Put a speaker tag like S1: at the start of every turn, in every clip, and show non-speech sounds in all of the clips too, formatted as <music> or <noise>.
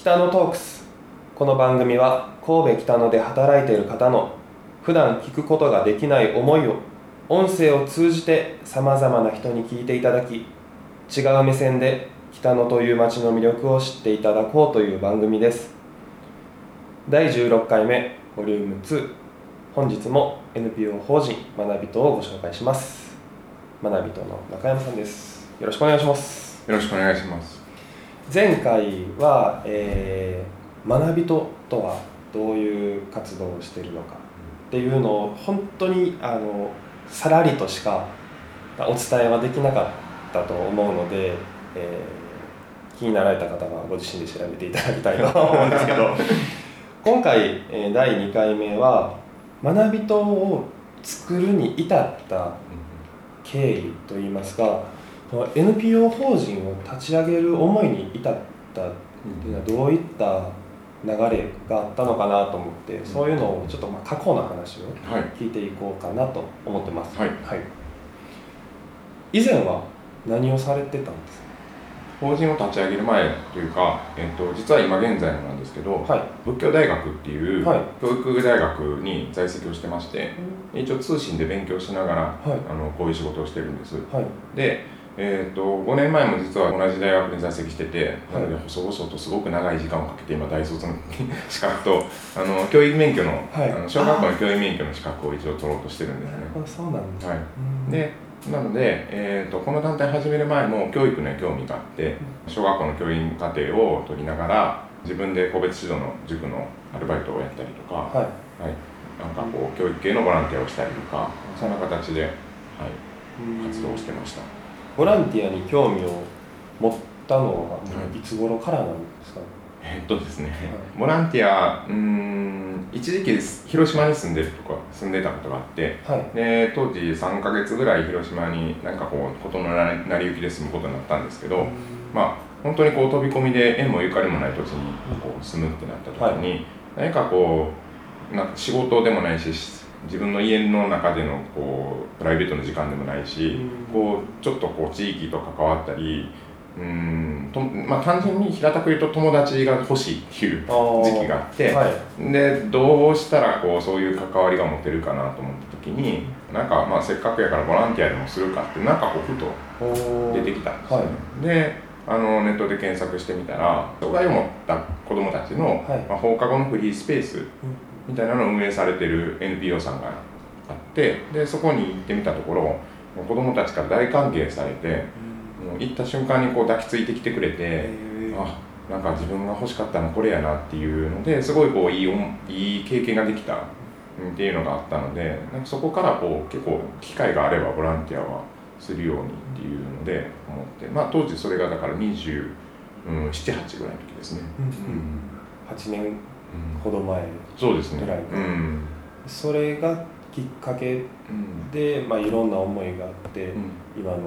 S1: 北野トークス。この番組は神戸北野で働いている方の普段聞くことができない思いを音声を通じてさまざまな人に聞いていただき違う目線で北野という街の魅力を知っていただこうという番組です。第16回目ボリューム2本日も NPO 法人学びとをご紹介します。学びとの中山さんです。よろしくお願いします。
S2: よろしくお願いします。
S1: 前回は、えー、学びととはどういう活動をしているのかっていうのを本当にあのさらりとしかお伝えはできなかったと思うので、えー、気になられた方はご自身で調べていただきたいと思うんですけど <laughs> 今回、えー、第2回目は学びとを作るに至った経緯といいますか NPO 法人を立ち上げる思いに至ったっていうのはどういった流れがあったのかなと思ってそういうのをちょっとまあ過去の話を聞いていこうかなと思ってます、
S2: はい、
S1: はい、以前は何をされてたんですか？
S2: 法人を立ち上げる前というか、えっと、実は今現在のなんですけど、
S1: はい、
S2: 仏教大学っていう教育大学に在籍をしてまして、一応通信で勉強しながら、はい、あのこういう仕事をしてるんです、でえーと、5年前も実は同じ大学に在籍してて、なので細々とすごく長い時間をかけて今大卒の資格とあの教育免許のはい、あの小学校の教育免許の資格を一応取ろうとしてるんですね。
S1: そうなんです、
S2: はい、でなので、えーと、この団体始める前も教育に興味があって小学校の教員課程を取りながら自分で個別指導の塾のアルバイトをやったりとか、はい、はい、なんかこう教育系のボランティアをしたりとかそんな形で、はい、活動をしてました。
S1: ボランティアに興味を持ったのはいつ頃からなんですか、
S2: えっとですね、はい、ボランティアうん一時期広島に住んでるとか住んでたことがあって、はい、で当時3か月ぐらい広島になんかこう事の成り行きで住むことになったんですけど、まあ本当にこう飛び込みで縁もゆかりもない土地にこう住むってなった時に、はい、何かこうな仕事でもないし自分の家の中でのこうプライベートの時間でもないし、うん、こうちょっとこう地域と関わったりうんと、まあ、単純に平たく言うと友達が欲しいっていう時期があって、はい、でどうしたらこうそういう関わりが持てるかなと思った時になんかまあせっかくやからボランティアでもするかってなんかこうふと出てきたんですよね。はい、であのネットで検索してみたら障害を持った子どもたちの、はい、まあ、放課後のフリースペースみたいなのを運営されてる NPO さんがあってでそこに行ってみたところ子どもたちから大歓迎されて、もう行った瞬間にこう抱きついてきてくれて、あなんか自分が欲しかったのこれやなっていうのですごいこういいいい経験ができたっていうのがあったのでなんかそこからこう結構機会があればボランティアはするようにっていうので思って、まあ、当時それがだから27、うん、8ぐらいの時ですね。うん、うん、
S1: 8年ほど前
S2: そうですね、
S1: うん、それがきっかけで、まあ、いろんな思いがあって、今の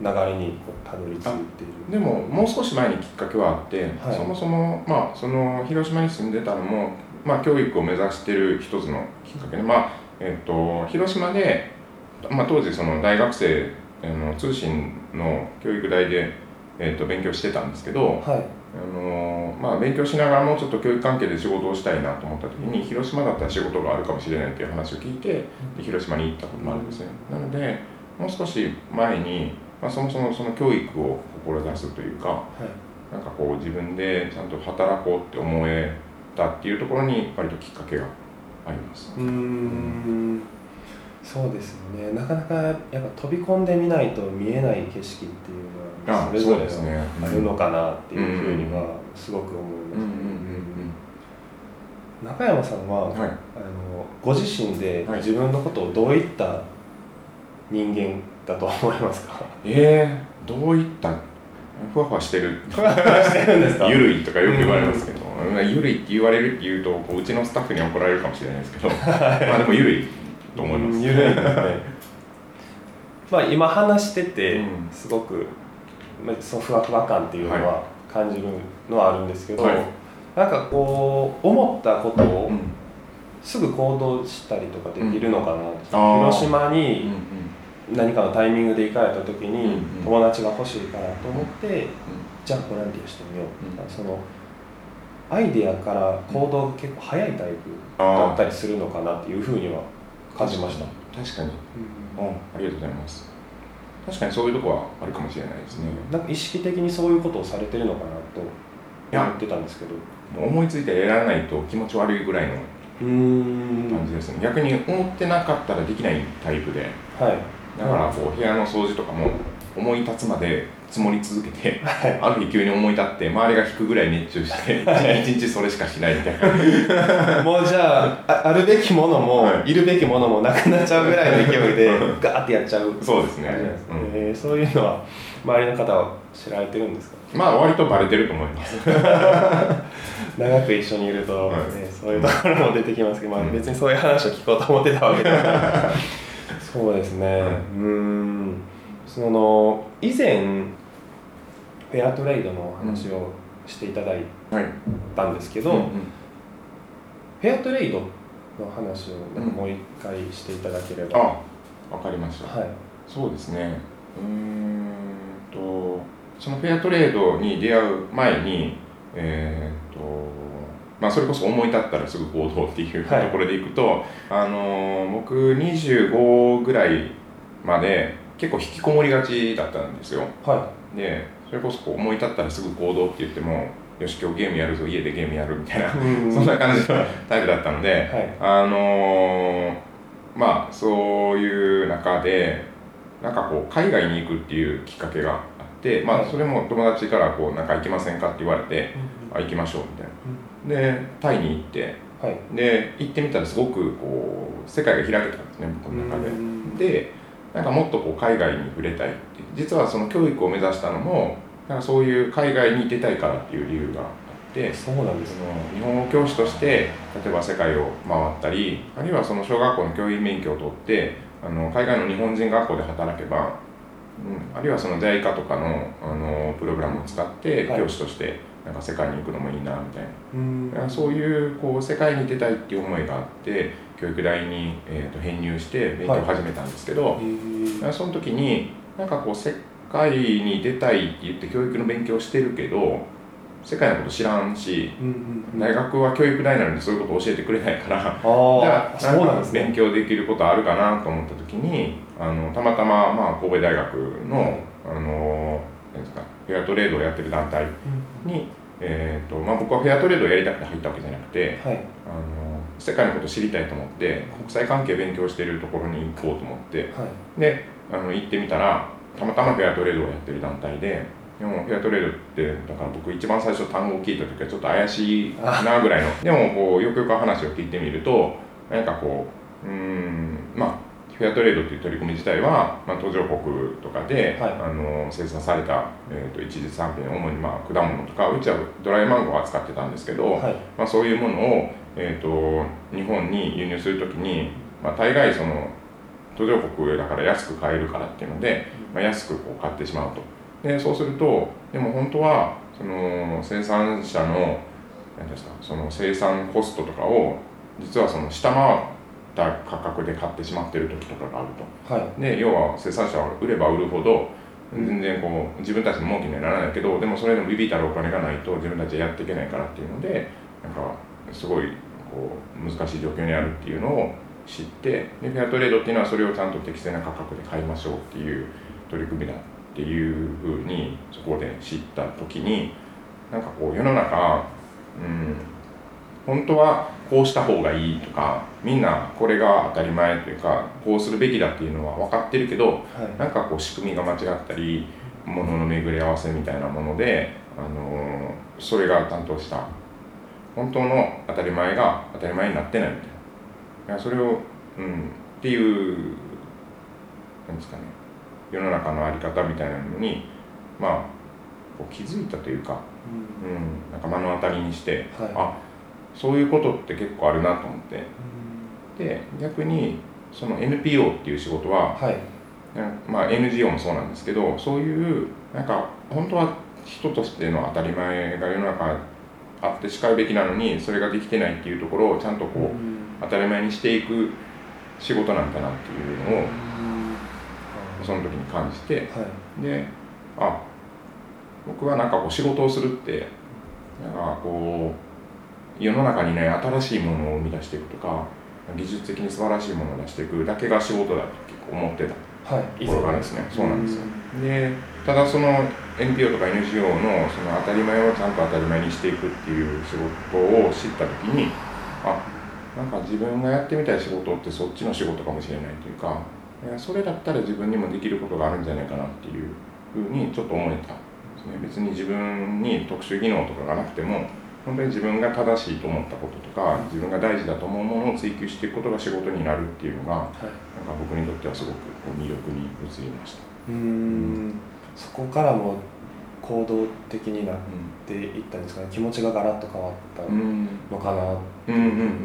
S1: 流れにたどり着いている。
S2: でももう少し前にきっかけはあって、はい、そもそも、まあ、その広島に住んでたのも、まあ、教育を目指してる一つのきっかけで、まあえーと、広島で、まあ、当時その大学生の通信の教育大で、えーと、勉強してたんですけど、はいあのまあ、勉強しながらもうちょっと教育関係で仕事をしたいなと思った時に広島だったら仕事があるかもしれないっていう話を聞いて広島に行ったこともあるんですね。なのでもう少し前に、まあ、そもそもその教育を志すというか、はい、なんかこう自分でちゃんと働こうって思えたっていうところに割ときっかけがあります。
S1: うんそうですよね。なかなかやっぱ飛び込んでみないと見えない景色っていうのはそれぞれあるのかなっていうふうにはすごく思います、中山さんは、はい、あのご自身で自分のことをどういった人間だと思いますか、
S2: えー、どういった？ふわふわしてる。ゆるいとかよく言われますけど、うん、ゆるいって言われるって言うとうちのスタッフに怒られるかもしれないですけど。<laughs> まあでもゆるいと思います。緩いですね。<laughs>
S1: まあ今話しててすごく、まあ、そのふわふわ感っていうのは感じるのはあるんですけど、はい、なんかこう思ったことをすぐ行動したりとかできるのかな、うん、広島に何かのタイミングで行かれた時に友達が欲しいからと思ってじゃあボランティアしてみよう、うん、そのアイデアから行動が結構早いタイプだったりするのかなっていうふうには感じました。
S2: 確かに、うん、ありがとうございます。確かにそういうとこはあるかもしれないですね。
S1: なんか意識的にそういうことをされてるのかなと思ってたんですけど。
S2: 思いついてやらないと気持ち悪いぐらいの感じですね。逆に思ってなかったらできないタイプで、はい、だからこう部屋の掃除とかも思い立つまで積もり続けて、はい、ある日急に思い立って周りが引くぐらい熱中して一日それしかしないみたい
S1: な <laughs> もうじゃああるべきものも、はい、いるべきものもなくなっちゃうぐらいの勢いで <laughs> ガーってやっちゃう
S2: そうですね、
S1: うん、えー、そういうのは周りの方は知られてるんですか？
S2: まあ割とバレてると思います。<laughs>
S1: 長く一緒にいると、ね、はい、そういうところも出てきますけど、まあ、別にそういう話を聞こうと思ってたわけではそうですね、うん。その以前フェアトレードの話をしていただいたんですけど、フェアトレードの話をなんかもう一回していただければ、
S2: うん、あ分かりました、はい、そうですね。うんとそのフェアトレードに出会う前にえー、っとまあ、それこそ思い立ったらすぐ行動っていうところでいくと、はい、あの僕25ぐらいまで結構引きこもりがちだったんですよ、はい、でそれこそこう思い立ったらすぐ行動って言ってもよし今日ゲームやるぞ家でゲームやるみたいな <laughs> そんな感じのタイプだったので、はい、あのー、まあそういう中でなんかこう海外に行くっていうきっかけがあって、まあ、それも友達からこう「なんか行きませんか?」って言われて「あ行きましょう」みたいな。でタイに行って、はい、で行ってみたらすごくこう世界が開けたんですね僕の中で。でなんかもっとこう海外に触れたい実はその教育を目指したのもなんかそういう海外に出たいからっていう理由があって
S1: そうなんです
S2: ね。日本語教師として例えば世界を回ったりあるいはその小学校の教員免許を取ってあの海外の日本人学校で働けば、うん、あるいはその JICA とかのあのプログラムを使って教師としてなんか世界に行くのもいいなみたいな、はい、そういうこう世界に出たいっていう思いがあって教育大に、えー、と編入して勉強を始めたんですけど、はい、その時になんかこう世界に出たいって言って教育の勉強してるけど世界のこと知らんし、大学は教育大なのでそういうこと教えてくれないからじゃあ勉強できることあるかなと思った時にあのたまたま、まあ、神戸大学のあのなんですかフェアトレードをやってる団体に、えーとまあ、僕はフェアトレードをやりたくて入ったわけじゃなくて、はい、あの世界のことを知りたいと思って国際関係勉強してるところに行こうと思って、はい、であの行ってみたらたまたまフェアトレードをやってる団体ででもフェアトレードってだから僕一番最初単語を聞いた時はちょっと怪しいなぐらいの。<laughs> でもこうよくよく話を聞いてみると何かこううんまあフェアトレードっていう取り組み自体は、まあ、途上国とかで、はい、あの生産された、えーと、一次産品主に、まあ、果物とかうちはドライマンゴーを扱ってたんですけど、はい、まあ、そういうものを、えーと、日本に輸入する時に、まあ、大概その途上国だから安く買えるからっていうので、まあ、安くこう買ってしまうと。でそうするとでも本当はその生産者の何ですかその生産コストとかを実はその下回った価格で買ってしまってる時とかがあると、はい、で要は生産者は売れば売るほど全然こう自分たちの儲けにはならないけどでもそれでもビビったらお金がないと自分たちはやっていけないからっていうのでなんかすごいこう難しい状況にあるっていうのを知ってでフェアトレードっていうのはそれをちゃんと適正な価格で買いましょうっていう取り組みだっていうふうにそこで知った時になんかこう世の中うん本当はこうした方がいいとかみんなこれが当たり前というかこうするべきだっていうのは分かってるけど、はい、なんかこう仕組みが間違ったりものの巡り合わせみたいなもので、あのー、それが担当した。本当の当たり前が当たり前になってないみたいなそれを、うん、っていうなんですかね世の中の在り方みたいなのにまあこう気づいたというか、うん、うん、なんか目の当たりにして、はい、あそういうことって結構あるなと思って、で逆にその NPO っていう仕事は、はい、まあ、NGO もそうなんですけどそういうなんか本当は人としての当たり前が世の中あってしかるべきなのにそれができてないっていうところをちゃんとこう、当たり前にしていく仕事なんだなっていうのを、その時に感じて、はい、であ僕はなんかこう仕事をするってなんかこう世の中にね新しいものを生み出していくとか技術的に素晴らしいものを出していくだけが仕事だと結構思ってたところがですね、はい、そうなんですよ。でただその NPO とか NGO のその当たり前をちゃんと当たり前にしていくっていう仕事を知った時にあなんか自分がやってみたい仕事ってそっちの仕事かもしれないというかそれだったら自分にもできることがあるんじゃないかなっていうふうにちょっと思えたですね。別に自分に特殊技能とかがなくても本当に自分が正しいと思ったこととか自分が大事だと思うものを追求していくことが仕事になるっていうのが、はい、なんか僕にとってはすごく魅力に移りました。うん、
S1: そこからも行動的になっていったんですかね、気持ちがガラッと変わったのかな。うん。うんうんうん。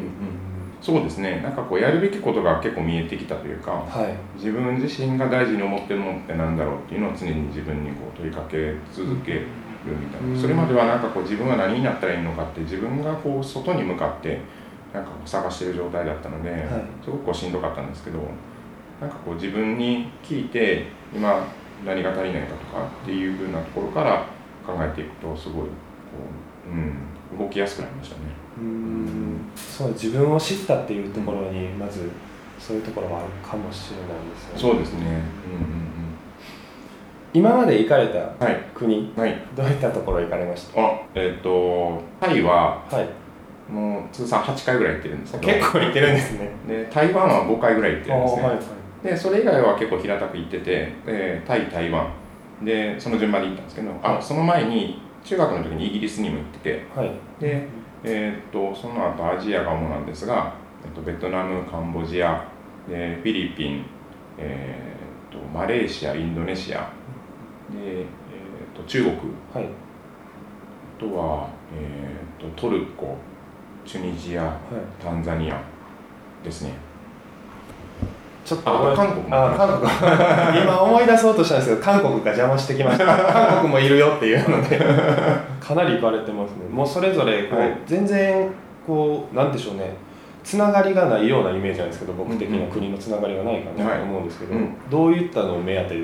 S2: そうですね。なんかこうやるべきことが結構見えてきたというか、はい、自分自身が大事に思ってるものってなんだろうっていうのを常に自分にこう問いかけ続けるみたいな、それまではなんかこう自分は何になったらいいのかって自分がこう外に向かってなんかこう探してる状態だったので、はい、すごくこうしんどかったんですけどなんかこう自分に聞いて今何が足りないかとかっていうふうなところから考えていくとすごいこう、うん、動きやすくなりましたね。うん。
S1: そう自分を知ったっていうところにまずそういうところはあるかもしれないですよね。
S2: そうですね、うんうんうん、
S1: 今まで行かれた国、はい、はい、どういったところ行かれました？
S2: あえっ、ー、とタイは、はい、もう通算8回ぐらい行ってるんですけど。
S1: 結構行ってるんですね。
S2: で台湾は5回ぐらい行ってるんですね、でそれ以外は結構平たく行ってて、えー、タイ台湾。でその順番で行ったんですけど、あその前に中学の時にイギリスにも行ってて、はい、でえー、っとその後アジアが主なんですが、えっと、ベトナムカンボジアでフィリピン、えー、っとマレーシアインドネシアで、えー、っと中国、はい、あとは、えー、っとトルコチュニジア、はい、タンザニアですね
S1: ちょっと韓国あ韓国。<laughs> 今思い出そうとしたんですけど韓国が邪魔してきました。韓国もいるよっていうので。<laughs> かなり行かれてますね。もうそれぞれこう、はい、全然こうなんでしょうね。つながりがないようなイメージなんですけど僕的には国のつながりがないかなと思うんですけど、はいうん、どういったのを目当てで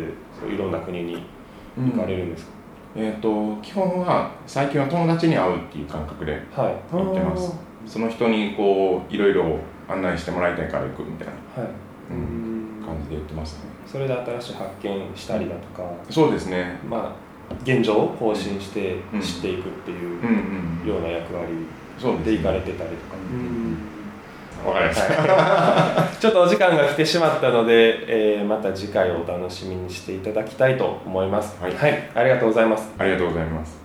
S1: いろんな国に行かれるんですか、
S2: うん、えーと、基本は最近は友達に会うっていう感覚で行ってます、はい、その人にこういろいろ案内してもらいたいから行くみたいな、はい。うん、感じで言ってますね。
S1: それで新しい発見したりだとか、
S2: そうですね。
S1: まあ現状を更新して知っていくっていうような役割でいかれてたりとか。
S2: わかりました、<laughs>
S1: ちょっとお時間が来てしまったので、えー、また次回をお楽しみにしていただきたいと思います。はい、はい、ありがとうございます。
S2: ありがとうございます。